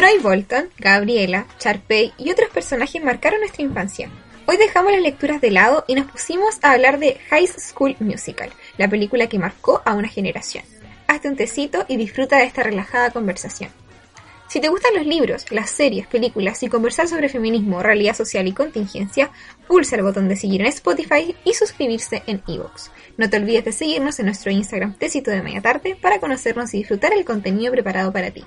Troy Bolton, Gabriela, Charpey y otros personajes marcaron nuestra infancia. Hoy dejamos las lecturas de lado y nos pusimos a hablar de High School Musical, la película que marcó a una generación. Hazte un tecito y disfruta de esta relajada conversación. Si te gustan los libros, las series, películas y conversar sobre feminismo, realidad social y contingencia, pulsa el botón de seguir en Spotify y suscribirse en iVoox. No te olvides de seguirnos en nuestro Instagram Tecito de Media Tarde para conocernos y disfrutar el contenido preparado para ti.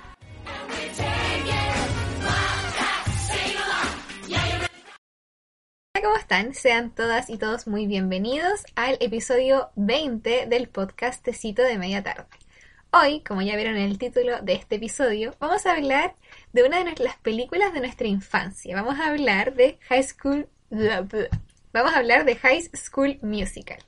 ¿Cómo están? Sean todas y todos muy bienvenidos al episodio 20 del podcast Tecito de Media Tarde. Hoy, como ya vieron en el título de este episodio, vamos a hablar de una de las películas de nuestra infancia. Vamos a hablar de High School... Vamos a hablar de High School Musical.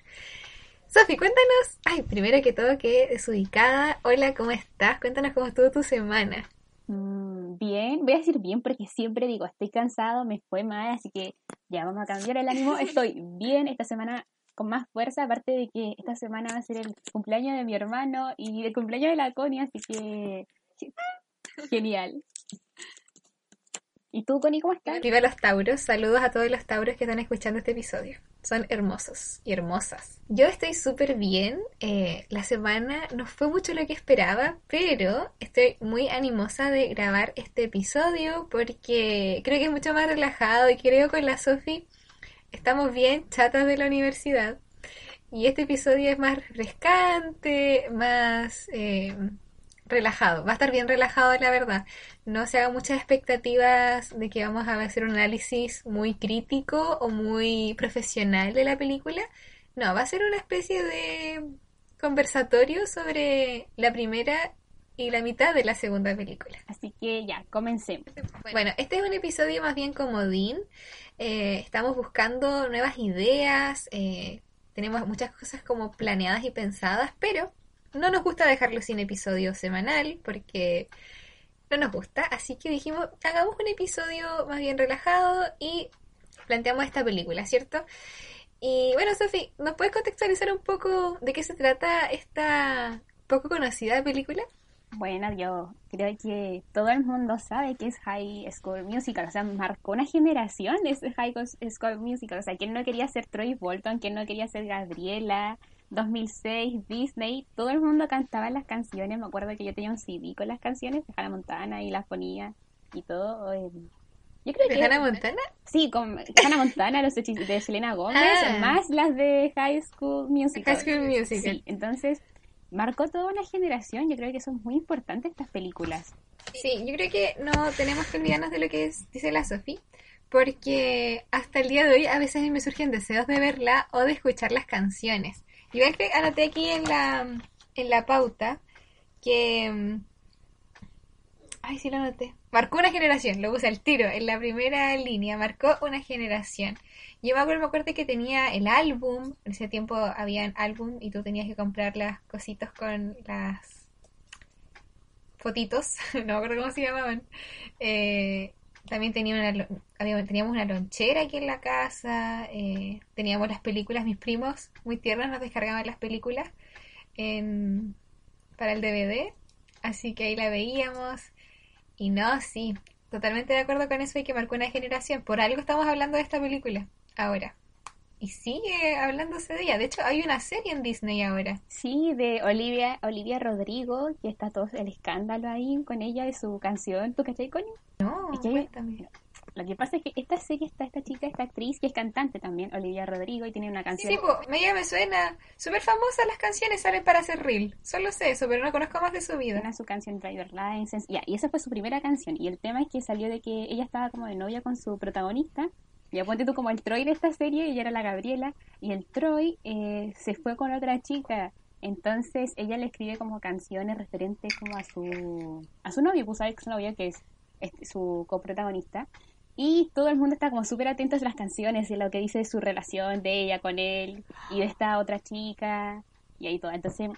Sofi, cuéntanos, ay, primero que todo, que desubicada. Hola, ¿cómo estás? Cuéntanos cómo estuvo tu semana. Mm, bien, voy a decir bien porque siempre digo, estoy cansado, me fue mal, así que ya vamos a cambiar el ánimo. Estoy bien esta semana con más fuerza, aparte de que esta semana va a ser el cumpleaños de mi hermano y el cumpleaños de la Connie, así que genial. ¿Y tú, Connie, cómo estás? Viva los Tauros, saludos a todos los Tauros que están escuchando este episodio. Son hermosos y hermosas. Yo estoy súper bien. Eh, la semana no fue mucho lo que esperaba, pero estoy muy animosa de grabar este episodio porque creo que es mucho más relajado y creo con la Sofi estamos bien chatas de la universidad. Y este episodio es más refrescante, más eh, relajado. Va a estar bien relajado, la verdad. No se hagan muchas expectativas de que vamos a hacer un análisis muy crítico o muy profesional de la película. No, va a ser una especie de conversatorio sobre la primera y la mitad de la segunda película. Así que ya, comencemos. Bueno, este es un episodio más bien comodín. Eh, estamos buscando nuevas ideas, eh, tenemos muchas cosas como planeadas y pensadas, pero no nos gusta dejarlo sin episodio semanal porque no nos gusta, así que dijimos, hagamos un episodio más bien relajado y planteamos esta película, ¿cierto? Y bueno, Sofi, ¿nos puedes contextualizar un poco de qué se trata esta poco conocida película? Bueno, yo creo que todo el mundo sabe que es High School Musical, o sea, marcó una generación ese High School Musical, o sea, ¿quién no quería ser Troy Bolton? ¿Quién no quería ser Gabriela? 2006, Disney, todo el mundo cantaba las canciones, me acuerdo que yo tenía un CD con las canciones de Hannah Montana y las ponía y todo. Eh, yo creo ¿De Hannah Montana? Sí, con Hannah Montana, los de Selena Gómez, ah. más las de High School Musical. High School Musical. Sí, entonces marcó toda una generación. Yo creo que son muy importantes estas películas. Sí, yo creo que no tenemos que olvidarnos de lo que dice la Sofi, porque hasta el día de hoy a veces me surgen deseos de verla o de escuchar las canciones. Que anoté aquí en la, en la pauta que... Mm, ay, sí lo anoté. Marcó una generación, lo puse al tiro, en la primera línea, marcó una generación. Yo me acuerdo, me acuerdo que tenía el álbum, en ese tiempo había álbum y tú tenías que comprar las cositos con las fotitos, no me acuerdo cómo se llamaban. Eh, también tenía una, teníamos una lonchera aquí en la casa, eh, teníamos las películas, mis primos muy tiernos nos descargaban las películas para el DVD, así que ahí la veíamos. Y no, sí, totalmente de acuerdo con eso y que marcó una generación. Por algo estamos hablando de esta película ahora. Y sigue hablándose de ella. De hecho, hay una serie en Disney ahora. Sí, de Olivia, Olivia Rodrigo, que está todo el escándalo ahí con ella de su canción. ¿Tú cachai, Connie? No, cuéntame. Lo que pasa es que esta serie está esta chica, esta actriz, que es cantante también, Olivia Rodrigo, y tiene una canción. Sí, sí pues, me, me suena. Súper famosa las canciones, salen para hacer reel. Solo sé eso, pero no conozco más de su vida. Una su canción Driver License. Ya, y esa fue su primera canción. Y el tema es que salió de que ella estaba como de novia con su protagonista. Y ponte tú como el Troy de esta serie, ella era la Gabriela, y el Troy eh, se fue con otra chica. Entonces ella le escribe como canciones referentes como a su a su novio, pues ex novio que es, es su coprotagonista. Y todo el mundo está como súper atento a las canciones y lo que dice de su relación de ella con él y de esta otra chica y ahí todo. Entonces,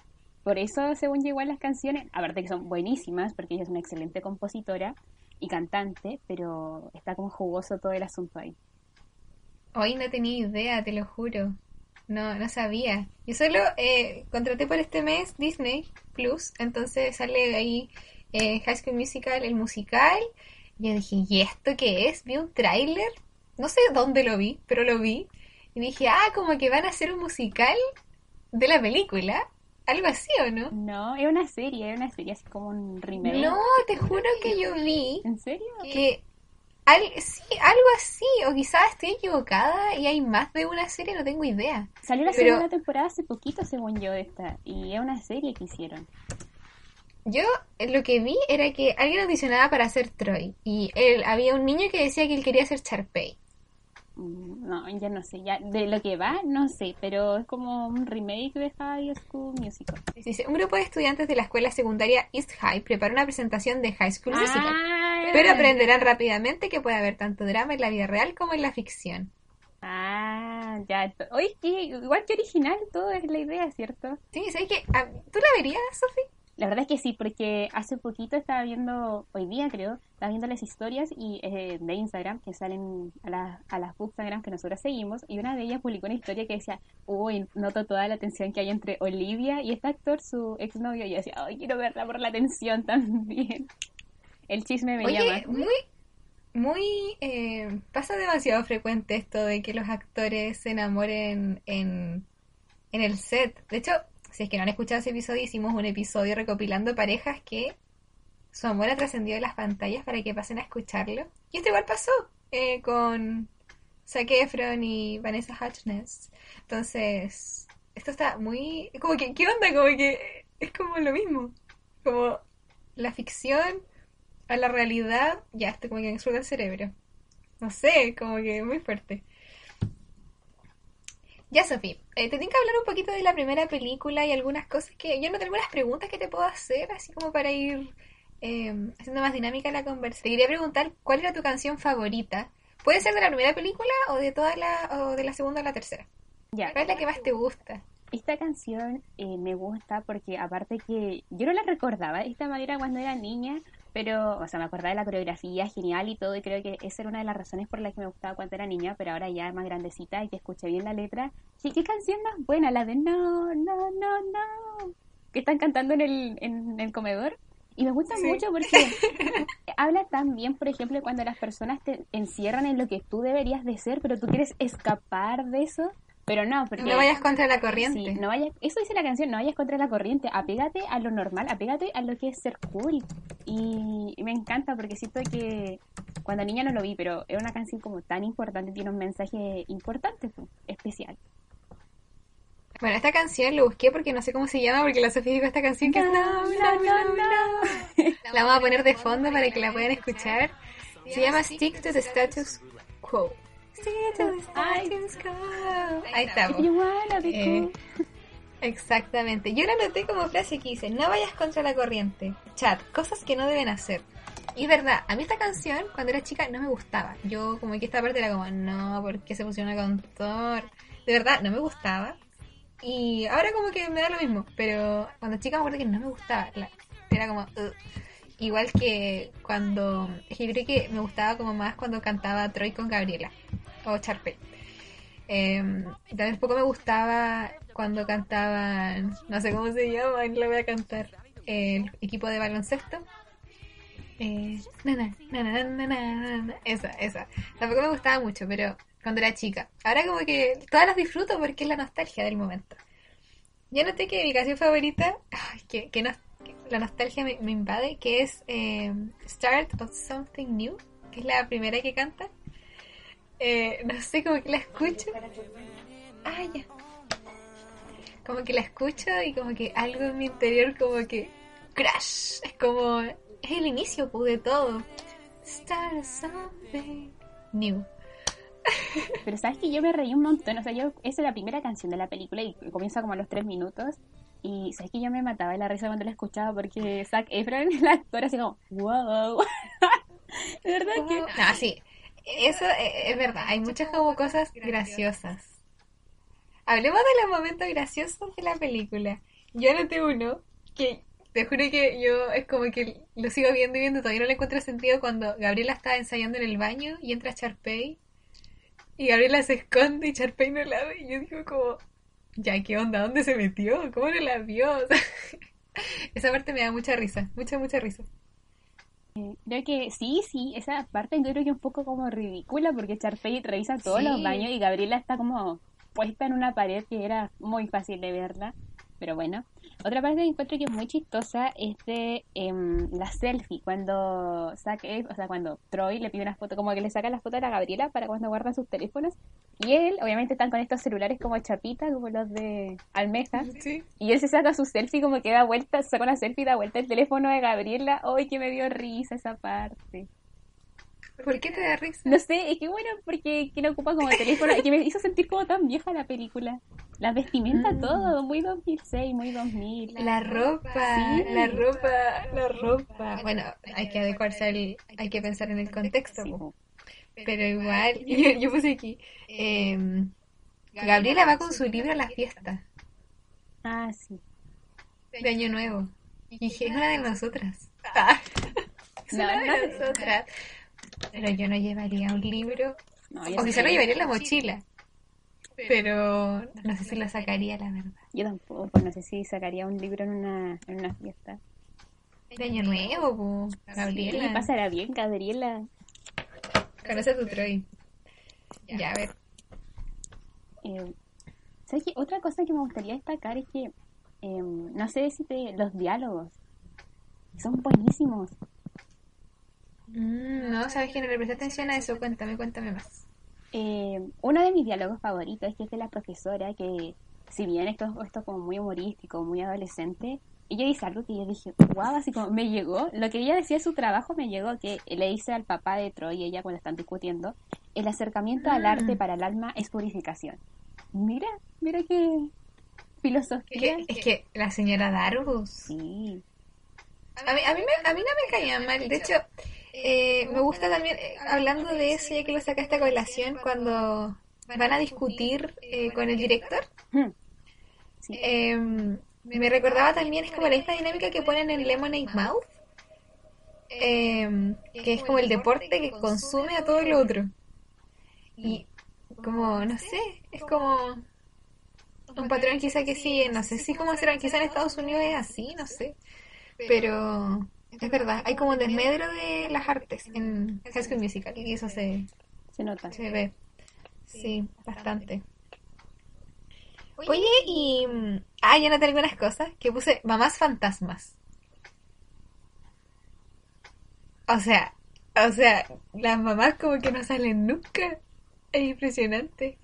por eso, según llegó a las canciones, aparte que son buenísimas, porque ella es una excelente compositora y cantante, pero está como jugoso todo el asunto ahí. Hoy no tenía idea, te lo juro. No, no sabía. Yo solo eh, contraté por este mes Disney Plus, entonces sale ahí eh, High School Musical, el musical. Y yo dije, ¿y esto qué es? Vi un tráiler, no sé dónde lo vi, pero lo vi. Y dije, ah, como que van a hacer un musical de la película. Algo así, ¿o no? No, es una serie, es una serie así como un remake. No, te juro que yo vi ¿En serio? que al, sí, algo así, o quizás estoy equivocada y hay más de una serie, no tengo idea. Salió la Pero- segunda temporada hace poquito, según yo, esta. Y es una serie que hicieron. Yo eh, lo que vi era que alguien audicionaba para ser Troy y él, había un niño que decía que él quería ser Sharpay. Mm, No, ya no sé. ya De lo que va, no sé. Pero es como un remake de High School Musical. Dice, un grupo de estudiantes de la escuela secundaria East High prepara una presentación de High School Musical, Ah, pero aprenderán rápidamente que puede haber tanto drama en la vida real como en la ficción. Ah, ya. Oye, que igual que original, todo es la idea, ¿cierto? Sí, ¿sabes qué? Ah, ¿Tú la verías, Sofi? La verdad es que sí, porque hace poquito estaba viendo, hoy día creo, estaba viendo las historias y, eh, de Instagram que salen a, la- a las Bookstagram que nosotros seguimos y una de ellas publicó una historia que decía, uy, noto toda la tensión que hay entre Olivia y este actor, su exnovio, y yo decía, ay, quiero verla por la tensión también. El chisme me Oye, llama. muy, muy, eh, pasa demasiado frecuente esto de que los actores se enamoren en, en el set. De hecho, si es que no han escuchado ese episodio, hicimos un episodio recopilando parejas que su amor ha trascendido de las pantallas para que pasen a escucharlo. Y esto igual pasó eh, con Zac Efron y Vanessa Hudgens. Entonces, esto está muy... Como que, ¿qué onda? Como que es como lo mismo. Como la ficción a la realidad, ya, esto como que explota el cerebro. No sé, como que muy fuerte. Ya, Sofía, eh, te tengo que hablar un poquito de la primera película y algunas cosas que yo no tengo algunas preguntas que te puedo hacer, así como para ir eh, haciendo más dinámica la conversa. Te quería preguntar cuál era tu canción favorita. Puede ser de la primera película o de toda la o de la segunda o la tercera. Ya, ¿Cuál es la que más te gusta? Esta canción eh, me gusta porque aparte que yo no la recordaba de esta manera cuando era niña, pero, o sea, me acordaba de la coreografía genial y todo, y creo que esa era una de las razones por las que me gustaba cuando era niña, pero ahora ya más grandecita y que escuché bien la letra. ¿Y qué canción más buena? La de No, no, no, no, que están cantando en el, en el comedor. Y me gusta Sí. mucho porque habla tan bien, por ejemplo, cuando las personas te encierran en lo que tú deberías de ser, pero tú quieres escapar de eso. Pero no, porque No vayas contra la corriente. Sí, no vayas, eso dice la canción, no vayas contra la corriente, apégate a lo normal, apégate a lo que es ser cool. Y, y me encanta porque siento que cuando niña no lo vi, pero es una canción como tan importante, tiene un mensaje importante, especial. Bueno, esta canción lo busqué porque no sé cómo se llama, porque la Sofía dijo esta canción que es... No, no, no, no. La vamos a poner de fondo para que la puedan escuchar. Se llama Stick to the Status Quo. Ahí estamos. Eh. Exactamente. Yo la anoté como frase que dice, no vayas contra la corriente. Chat, cosas que no deben hacer. Y es verdad, a mí esta canción cuando era chica no me gustaba. Yo como que esta parte era como, no, ¿por qué se fusiona con Thor? De verdad, no me gustaba. Y ahora como que me da lo mismo. Pero cuando chica me acuerdo que no me gustaba. La- era como... "Ugh" igual que cuando yo que me gustaba como más cuando cantaba Troy con Gabriela o Charpe eh, em, también poco me gustaba cuando cantaban no sé cómo se llama no lo voy a cantar el equipo de baloncesto. Eh, na, na, na, esa esa. Tampoco me gustaba mucho pero cuando era chica. Ahora como que todas las disfruto porque es la nostalgia del momento. Yo noté que mi canción favorita que, que nostalgia la nostalgia me, invade, que es eh, Start of Something New, que es la primera que canta. Eh, no sé, como que la escucho. Ah, ya. Como que la escucho y como que algo en mi interior como que crash. Es como es el inicio pues, de todo. Start something new. Pero sabes que yo me reí un montón, o sea, yo, esa es la primera canción de la película y comienza como a los tres minutos. Y sabes que yo me mataba de la risa cuando la escuchaba porque Zac Efron, el actor, así como, wow. de verdad que... No, sí. Eso eh, es verdad. Hay muchas como cosas graciosas. Hablemos de los momentos graciosos de la película. Yo anoté uno que te juro que yo es como que lo sigo viendo y viendo, todavía no le encuentro sentido cuando Gabriela está ensayando en el baño y entra Charpey y Gabriela se esconde y Charpey no la ve y yo digo como, ya, ¿qué onda? ¿Dónde se metió? ¿Cómo no la vio? Esa parte me da mucha risa, mucha, mucha risa. Eh, Creo que sí, sí, esa parte yo creo que es un poco como ridícula porque Charfey revisa todos los baños y Gabriela está como puesta en una pared que era muy fácil de verla. Pero bueno, otra parte que encuentro que es muy chistosa es de em, la selfie, cuando saque, o sea, cuando Troy le pide una foto, como que le saca la foto a la Gabriela para cuando guardan sus teléfonos. Y él, obviamente, están con estos celulares como chapita, como los de Almeja. Sí. Y él se saca su selfie como que da vuelta, saca una selfie y da vuelta el teléfono de Gabriela. ¡Ay, que me dio risa esa parte! ¿Por qué te da risa? No sé, es que bueno, porque que lo ocupa como teléfono que me hizo sentir como tan vieja la película. La vestimenta, Mm. todo, muy 2006, muy 2000. La ropa, Sí. la ropa, la ropa. Bueno, hay que adecuarse al, hay que pensar en el contexto, Sí, pero igual, yo, yo puse aquí, eh, Gabriela va con su libro a la fiesta Ah, sí. de Año Nuevo. Y dije, es una de nosotras. Ah, es No, una no. de nosotras. Pero yo no llevaría un libro, No, o quizá lo llevaría en la mochila, pero no sé si la sacaría, la verdad. Yo tampoco, pues no sé si sacaría un libro en una, en una fiesta. De Año Nuevo, po, ¿Qué Gabriela. pasará bien, Gabriela? Conoce a tu Troy. Ya, a ver. Eh, ¿Sabes qué? Otra cosa que me gustaría destacar es que, eh, no sé si te, los diálogos son buenísimos. Mm, no, sabes que no le presté atención a eso. Cuéntame, cuéntame más. Eh, uno de mis diálogos favoritos es que es de la profesora que, si bien esto, es como muy humorístico, muy adolescente, ella dice algo que yo dije, wow, así como me llegó. Lo que ella decía de su trabajo me llegó, que le dice al papá de Troy ella cuando están discutiendo, el acercamiento al Mm. arte para el alma es purificación. Mira, mira qué Es filosofía. que, es que la señora Darbus. Sí, A mí, a, mí me- a mí no me caía mal. De hecho, eh, me gusta también, eh, hablando de eso, ya que lo sacaste a colación, cuando van a discutir eh, con el director. Hmm. Sí. eh, me recordaba también, es como la misma dinámica que ponen en Lemonade Mouth. eh, que es como el deporte que consume a todo lo otro. Y como, no sé, es como un patrón quizá que sigue, no sé si cómo será, quizá en Estados Unidos es así, no sé. Pero es verdad, hay como un desmedro de las artes en High School Musical y eso se, se nota. se ve. Sí, bastante. Oye, y... Ah, ya noté algunas cosas que puse mamás fantasmas. O sea, o sea, las mamás como que no salen nunca. Es impresionante.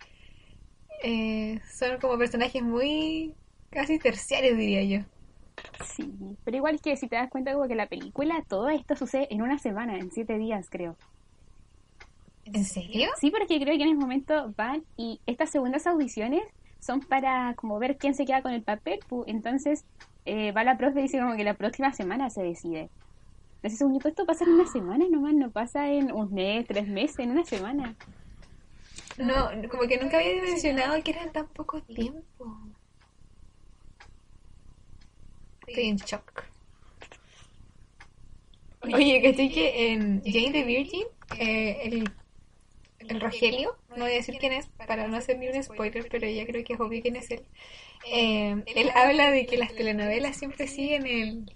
Eh, son como personajes muy casi terciarios, diría yo. Sí, pero igual es que si te das cuenta como que la película, todo esto sucede en una semana, en siete días creo. ¿En serio? Sí, porque creo que en ese momento van y estas segundas audiciones son para como ver quién se queda con el papel. Entonces eh, va la profe y dice como que la próxima semana se decide. Entonces, según yo, esto pasa en una semana nomás, no pasa en un mes, tres meses, en una semana. No, como que nunca había dimensionado que era tan poco tiempo. Estoy en shock. Oye, ¿cachai que en Jane the Virgin, eh, el, el Rogelio, no voy a decir quién es para no hacer ni un spoiler, pero ya creo que es obvio quién es él. Eh, él habla de que las telenovelas siempre siguen el,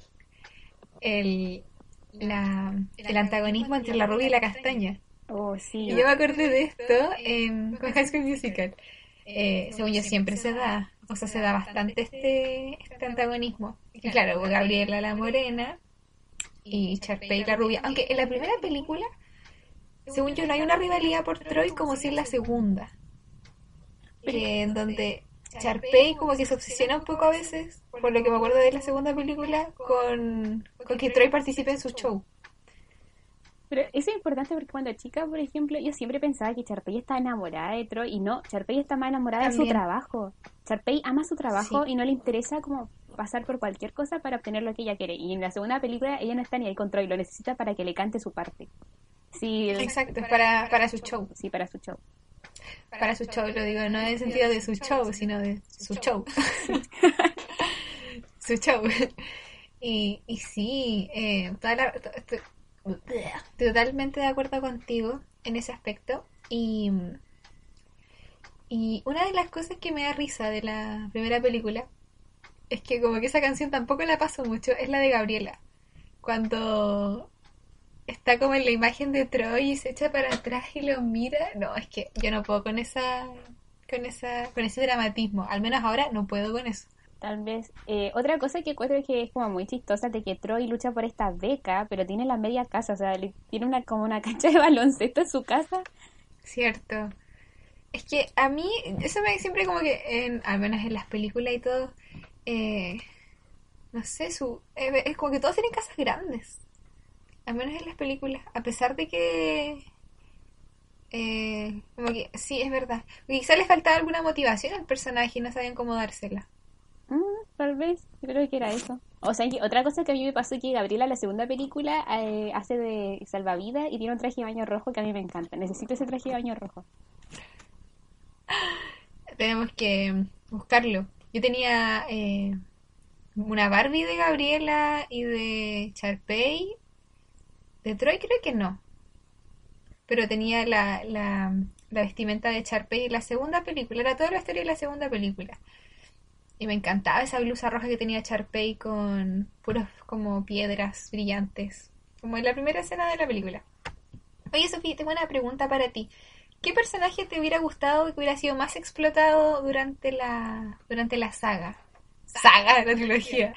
el, la, el antagonismo entre la rubia y la castaña. Oh, sí. Y yo me acordé de esto en con High School Musical. Eh, según yo siempre se da, o sea, se da bastante este, este antagonismo. Y claro, Gabriela la morena y Sharpay la rubia. Aunque en la primera película, según yo, no hay una rivalidad por Troy como si en la segunda. Eh, en donde Sharpay como que se obsesiona un poco a veces, por lo que me acuerdo de la segunda película, con, con que Troy participe en su show. Pero eso es importante porque cuando chica, por ejemplo, yo siempre pensaba que Charpey está enamorada de Troy y no, Charpey está más enamorada de su trabajo. Charpey ama su trabajo Sí. y no le interesa como pasar por cualquier cosa para obtener lo que ella quiere. Y en la segunda película ella no está ni ahí con Troy, lo necesita para que le cante su parte. Sí, Exacto, para, para su show. sí, para su show. Para su show, lo digo, no en el sentido de su show, sino de su show. su show. Y, y sí, eh, toda la- totalmente de acuerdo contigo en ese aspecto. Y, y una de las cosas que me da risa de la primera película es que como que esa canción tampoco la paso mucho, es la de Gabriela. Cuando está como en la imagen de Troy y se echa para atrás y lo mira. No, es que yo no puedo con esa con esa con ese dramatismo, al menos ahora no puedo con eso. Tal vez. Eh, otra cosa que encuentro que es como muy chistosa de que Troy lucha por esta beca, pero tiene la media casa, o sea, tiene una como una cancha de baloncesto en su casa. Cierto. Es que a mí, eso me siempre como que, en, al menos en las películas y todo, eh, no sé, su, eh, es como que todos tienen casas grandes. Al menos en las películas, a pesar de que... Eh, como que, sí, es verdad. Quizá les faltaba alguna motivación al personaje y no sabían cómo dársela. Tal vez, creo que era eso. O sea, otra cosa que a mí me pasó es que Gabriela, la segunda película, eh, hace de salvavidas y tiene un traje de baño rojo que a mí me encanta. Necesito ese traje de baño rojo. Tenemos que buscarlo. Yo tenía eh, una Barbie de Gabriela y de Charpey. De Troy creo que no. Pero tenía la, la, la vestimenta de Charpey en la segunda película. Era toda la historia de la segunda película. Y me encantaba esa blusa roja que tenía Charpey con puros como piedras brillantes. Como en la primera escena de la película. Oye, Sofía, tengo una pregunta para ti. ¿Qué personaje te hubiera gustado que hubiera sido más explotado durante la, durante la saga? Saga de la trilogía.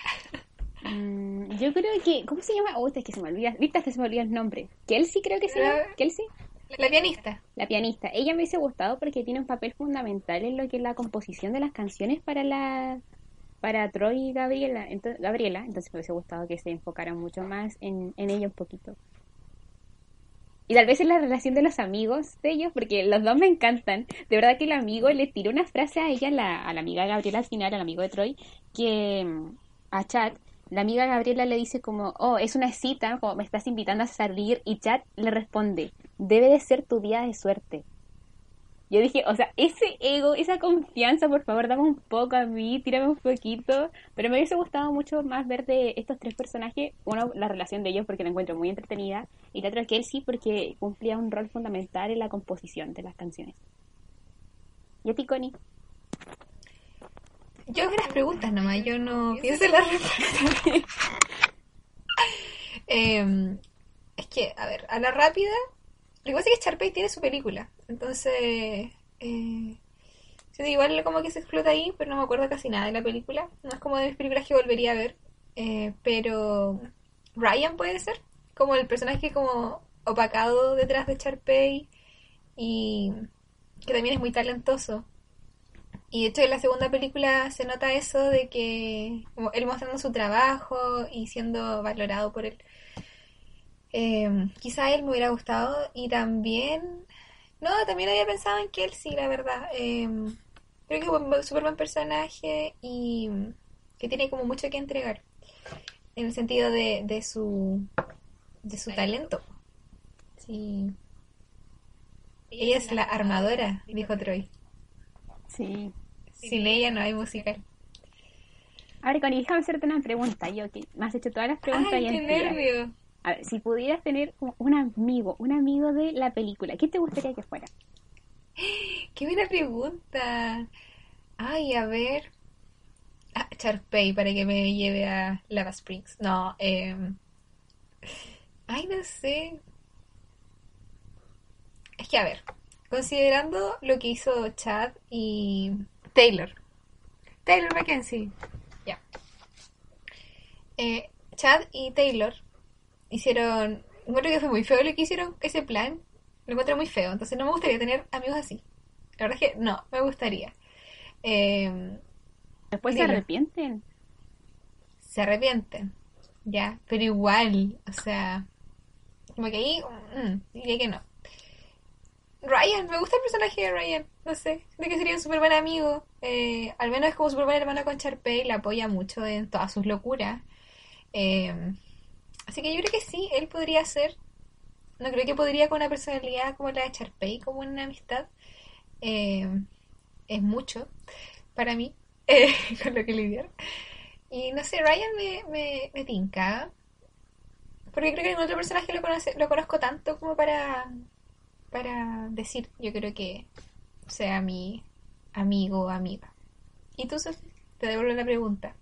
Mm, yo creo que. ¿Cómo se llama? Oh, es que se me olvida. Viste, que se me olvida el nombre. Kelsey, creo que se llama. Kelsey. La pianista. La pianista. Ella me hubiese gustado porque tiene un papel fundamental en lo que es la composición de las canciones para la para Troy y Gabriela. Entonces, me hubiese gustado que se enfocaran mucho más en, en ella un poquito. Y tal vez en la relación de los amigos de ellos, porque los dos me encantan. De verdad que el amigo le tiró una frase a ella, la, a la amiga Gabriela al final, al amigo de Troy, que mm, a Chad, la amiga Gabriela le dice como, oh, es una cita, como me estás invitando a salir, y Chad le responde, debe de ser tu día de suerte. Yo dije, o sea, ese ego, esa confianza, por favor, dame un poco a mí, tírame un poquito. Pero me hubiese gustado mucho más ver de estos tres personajes, uno, la relación de ellos porque la encuentro muy entretenida, y la otra, sí porque cumplía un rol fundamental en la composición de las canciones. ¿Y a ti, Connie? Yo hago las preguntas nomás, yo no pienso en la respuesta. Em, es que, a ver, a la rápida, lo que pasa es que Sharpay tiene su película. Entonces, eh, igual como que se explota ahí, pero no me acuerdo casi nada de la película. No es como de mis películas que volvería a ver. Eh, pero Ryan puede ser como el personaje como opacado detrás de Sharpay y que también es muy talentoso. Y de hecho en la segunda película se nota eso de que él mostrando su trabajo y siendo valorado por él. Eh, quizá él me hubiera gustado y también... No, también había pensado en Kelsey, la verdad. Eh, creo que es un súper buen personaje y que tiene como mucho que entregar. En el sentido de, de su de su talento. Sí. Ella es la armadora, dijo Troy. Sí. Sin ella no hay musical. A ver, Connie, déjame hacerte una pregunta. Yo que me has hecho todas las preguntas Ay, qué nervio. A ver, si pudieras tener un amigo, un amigo de la película, ¿qué te gustaría que fuera? Qué buena pregunta. Ay, a ver. Ah, Charpey para que me lleve a Lava Springs. No, eh... Ay, no sé. Es que, a ver, considerando lo que hizo Chad y Taylor. Taylor Mackenzie. Ya. Eh, Chad y Taylor hicieron. Encuentro que fue muy feo lo que hicieron, ese plan. Lo encuentro muy feo, entonces no me gustaría tener amigos así. La verdad es que no, me gustaría. Eh, Después se arrepienten. Se arrepienten, ya, pero igual, o sea, como que ahí, mm, diría que no. Ryan, me gusta el personaje de Ryan, no sé, de que sería un súper buen amigo, eh, al menos es como súper buen hermano con Charpey, le apoya mucho en todas sus locuras. Eh, Así que yo creo que sí, él podría ser. No creo que podría con una personalidad como la de Charpey, como una amistad. Eh, es mucho para mí, eh, con lo que lidiar. Y no sé, Ryan me, me, me tinca. Porque creo que ningún otro personaje lo, lo conozco tanto como para, para decir, yo creo que sea mi amigo o amiga. ¿Y tú, Sofía? Te devuelvo la pregunta.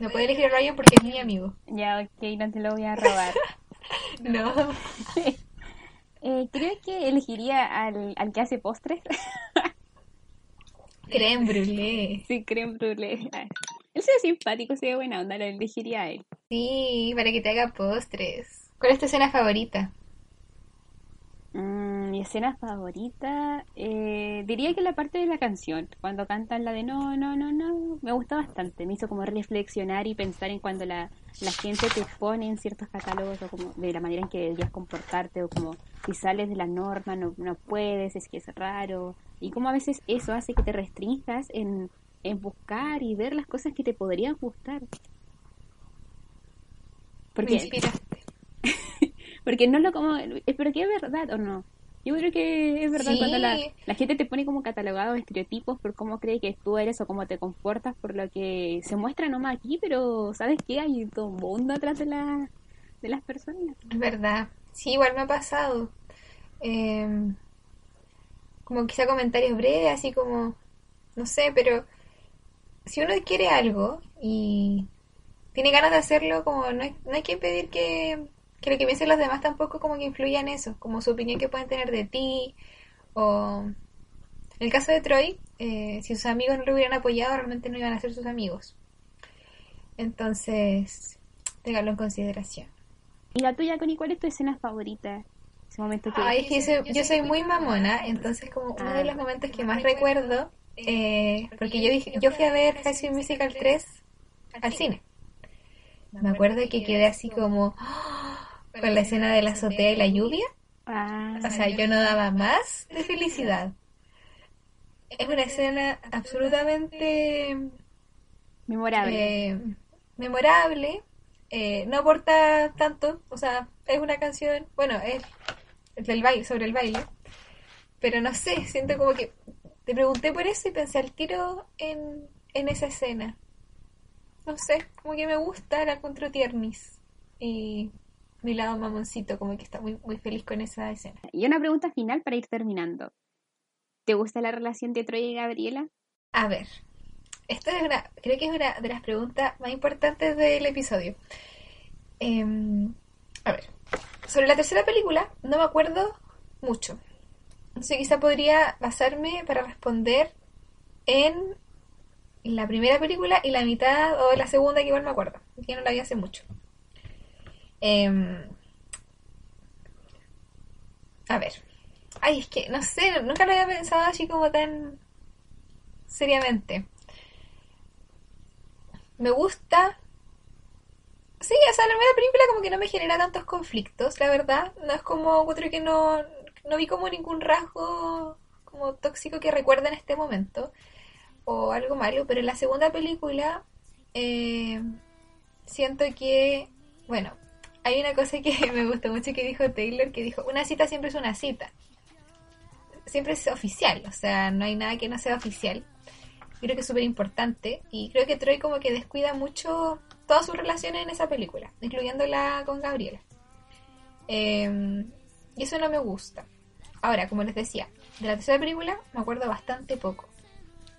No puede elegir a Ryan porque es mi amigo. Ya, ok, no te lo voy a robar. No. Eh, creo que elegiría al, al que hace postres. Creme brûlée. sí, creme brûlée. Ah, Él se ve simpático, se ve buena onda, lo elegiría a él. Sí, para que te haga postres. ¿Cuál es tu escena favorita? Mm, mi escena favorita, eh, diría que la parte de la canción, cuando cantan la de no, no, no, no, me gusta bastante, me hizo como reflexionar y pensar en cuando la, la gente te pone en ciertos catálogos o como de la manera en que deberías comportarte o como si sales de la norma no, no puedes, es que es raro y como a veces eso hace que te restringas en, en buscar y ver las cosas que te podrían gustar. Me Porque inspiraste. Porque no lo como, pero que es verdad o no. Yo creo que es verdad Sí. cuando la, la gente te pone como catalogados estereotipos por cómo cree que tú eres o cómo te comportas por lo que se muestra nomás aquí, pero ¿sabes qué? Hay todo un mundo atrás de, la, de las personas. Es verdad. Sí, igual me ha pasado. Em, como quizá comentarios breves, así como, no sé, pero si uno quiere algo y tiene ganas de hacerlo, como no hay, no hay que pedir que, que lo que piensen los demás tampoco como que influya en eso, como su opinión que pueden tener de ti, o en el caso de Troy, eh, si sus amigos no lo hubieran apoyado, realmente no iban a ser sus amigos. Entonces, téngalo en consideración. ¿Y la tuya, Connie, cuál es tu escena favorita? Ese momento que... Ay, es que yo soy, yo soy muy mamona, entonces como uno de los momentos que más recuerdo, eh, porque yo, dije- yo fui a ver High School Musical 3 al cine. Me acuerdo que quedé así como ¡ah! Con la escena de la azotea y la lluvia. Ah, O sea, yo no daba más de felicidad. Es una escena absolutamente memorable. eh, memorable. eh, no aporta tanto, o sea, es una canción, bueno, es del baile, sobre el baile, pero no sé, siento como que te pregunté por eso y pensé al tiro en, en esa escena. No sé, como que me gusta, la encuentro tiernis. Y mi lado mamoncito, como que está muy, muy feliz con esa escena. Y una pregunta final para ir terminando. ¿Te gusta la relación de Troy y Gabriela? A ver, esta es una, creo que es una de las preguntas más importantes del episodio. Em, a ver, sobre la tercera película no me acuerdo mucho. Entonces quizá podría basarme para responder en la primera película y la mitad o la segunda que igual me acuerdo, que no la vi hace mucho. Em, a ver, ay, es que no sé, nunca lo había pensado así como tan seriamente. Me gusta. Sí, o sea, la primera película como que no me genera tantos conflictos, la verdad. No es como, creo que no, no vi como ningún rasgo como tóxico que recuerda en este momento. O algo malo, pero en la segunda película eh, siento que, bueno, hay una cosa que me gustó mucho que dijo Taylor, que dijo, una cita siempre es una cita. Siempre es oficial, o sea, no hay nada que no sea oficial. Creo que es súper importante y creo que Troy como que descuida mucho todas sus relaciones en esa película, incluyéndola con Gabriela. Eh, y eso no me gusta. Ahora, como les decía, de la tercera película me acuerdo bastante poco.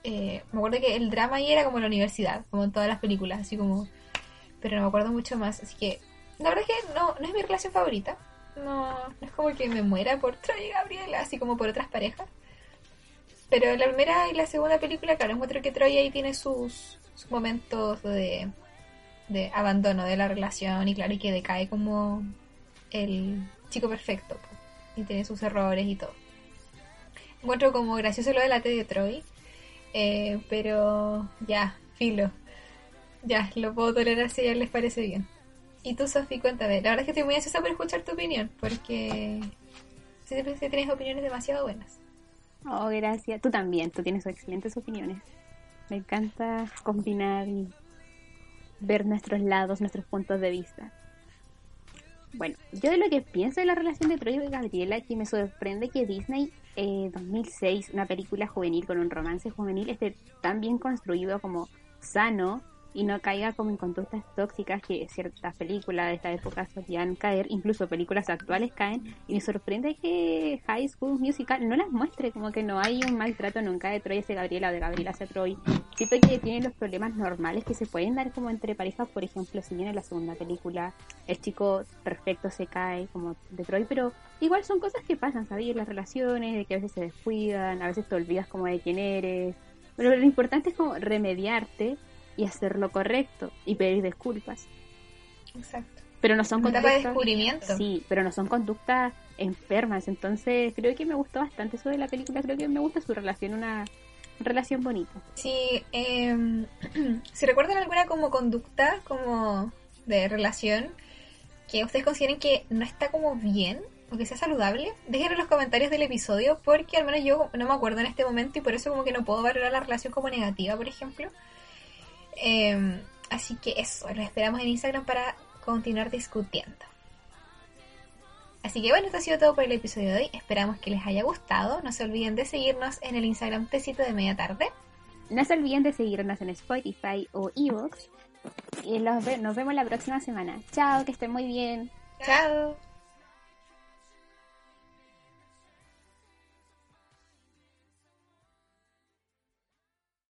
Eh, me acuerdo que el drama ahí era como la universidad, como en todas las películas, así como... Pero no me acuerdo mucho más, así que la verdad es que no, no es mi relación favorita. No, no es como que me muera por Troy y Gabriela, así como por otras parejas. Pero la primera y la segunda película, claro, encuentro que Troy ahí tiene sus, momentos de, de abandono de la relación y claro, y que decae como el chico perfecto. Y tiene sus errores y todo. Encuentro como gracioso lo de la T de Troy. eh, pero ya, filo. Ya, lo puedo tolerar si a les parece bien. Y tú, Sofi, cuéntame. La verdad es que estoy muy ansiosa por escuchar tu opinión, porque siempre tienes opiniones demasiado buenas. Oh, gracias. Tú también, tú tienes excelentes opiniones. Me encanta combinar y ver nuestros lados, nuestros puntos de vista. Bueno, yo de lo que pienso de la relación de Troy y Gabriela, que me sorprende que Disney eh, 2006, una película juvenil con un romance juvenil, esté tan bien construido como sano y no caiga como en conductas tóxicas que ciertas películas de esta época solían caer, incluso películas actuales caen, y me sorprende que High School Musical no las muestre, como que no hay un maltrato nunca de Troy hacia Gabriela o de Gabriela hacia Troy. Siento que tienen los problemas normales que se pueden dar como entre parejas, por ejemplo, si viene la segunda película, el chico perfecto se cae como de Troy, pero igual son cosas que pasan, ¿sabes? Las relaciones, de que a veces se descuidan, a veces te olvidas como de quién eres, pero lo importante es como remediarte y hacer lo correcto y pedir disculpas. Exacto. Pero no son conductas. de descubrimiento. Sí, pero no son conductas enfermas. Entonces, creo que me gustó bastante eso de la película. Creo que me gusta su relación, una relación bonita. Sí, eh, si recuerdan alguna como conducta, como de relación, que ustedes consideren que no está como bien o que sea saludable, déjenlo en los comentarios del episodio porque al menos yo no me acuerdo en este momento y por eso como que no puedo valorar la relación como negativa, por ejemplo. Em, así que eso, lo esperamos en Instagram para continuar discutiendo. Así que bueno, esto ha sido todo por el episodio de hoy. Esperamos que les haya gustado. No se olviden de seguirnos en el Instagram Tecito de Media Tarde. No se olviden de seguirnos en Spotify o Evox. Y nos vemos la próxima semana. Chao, que estén muy bien. Chao.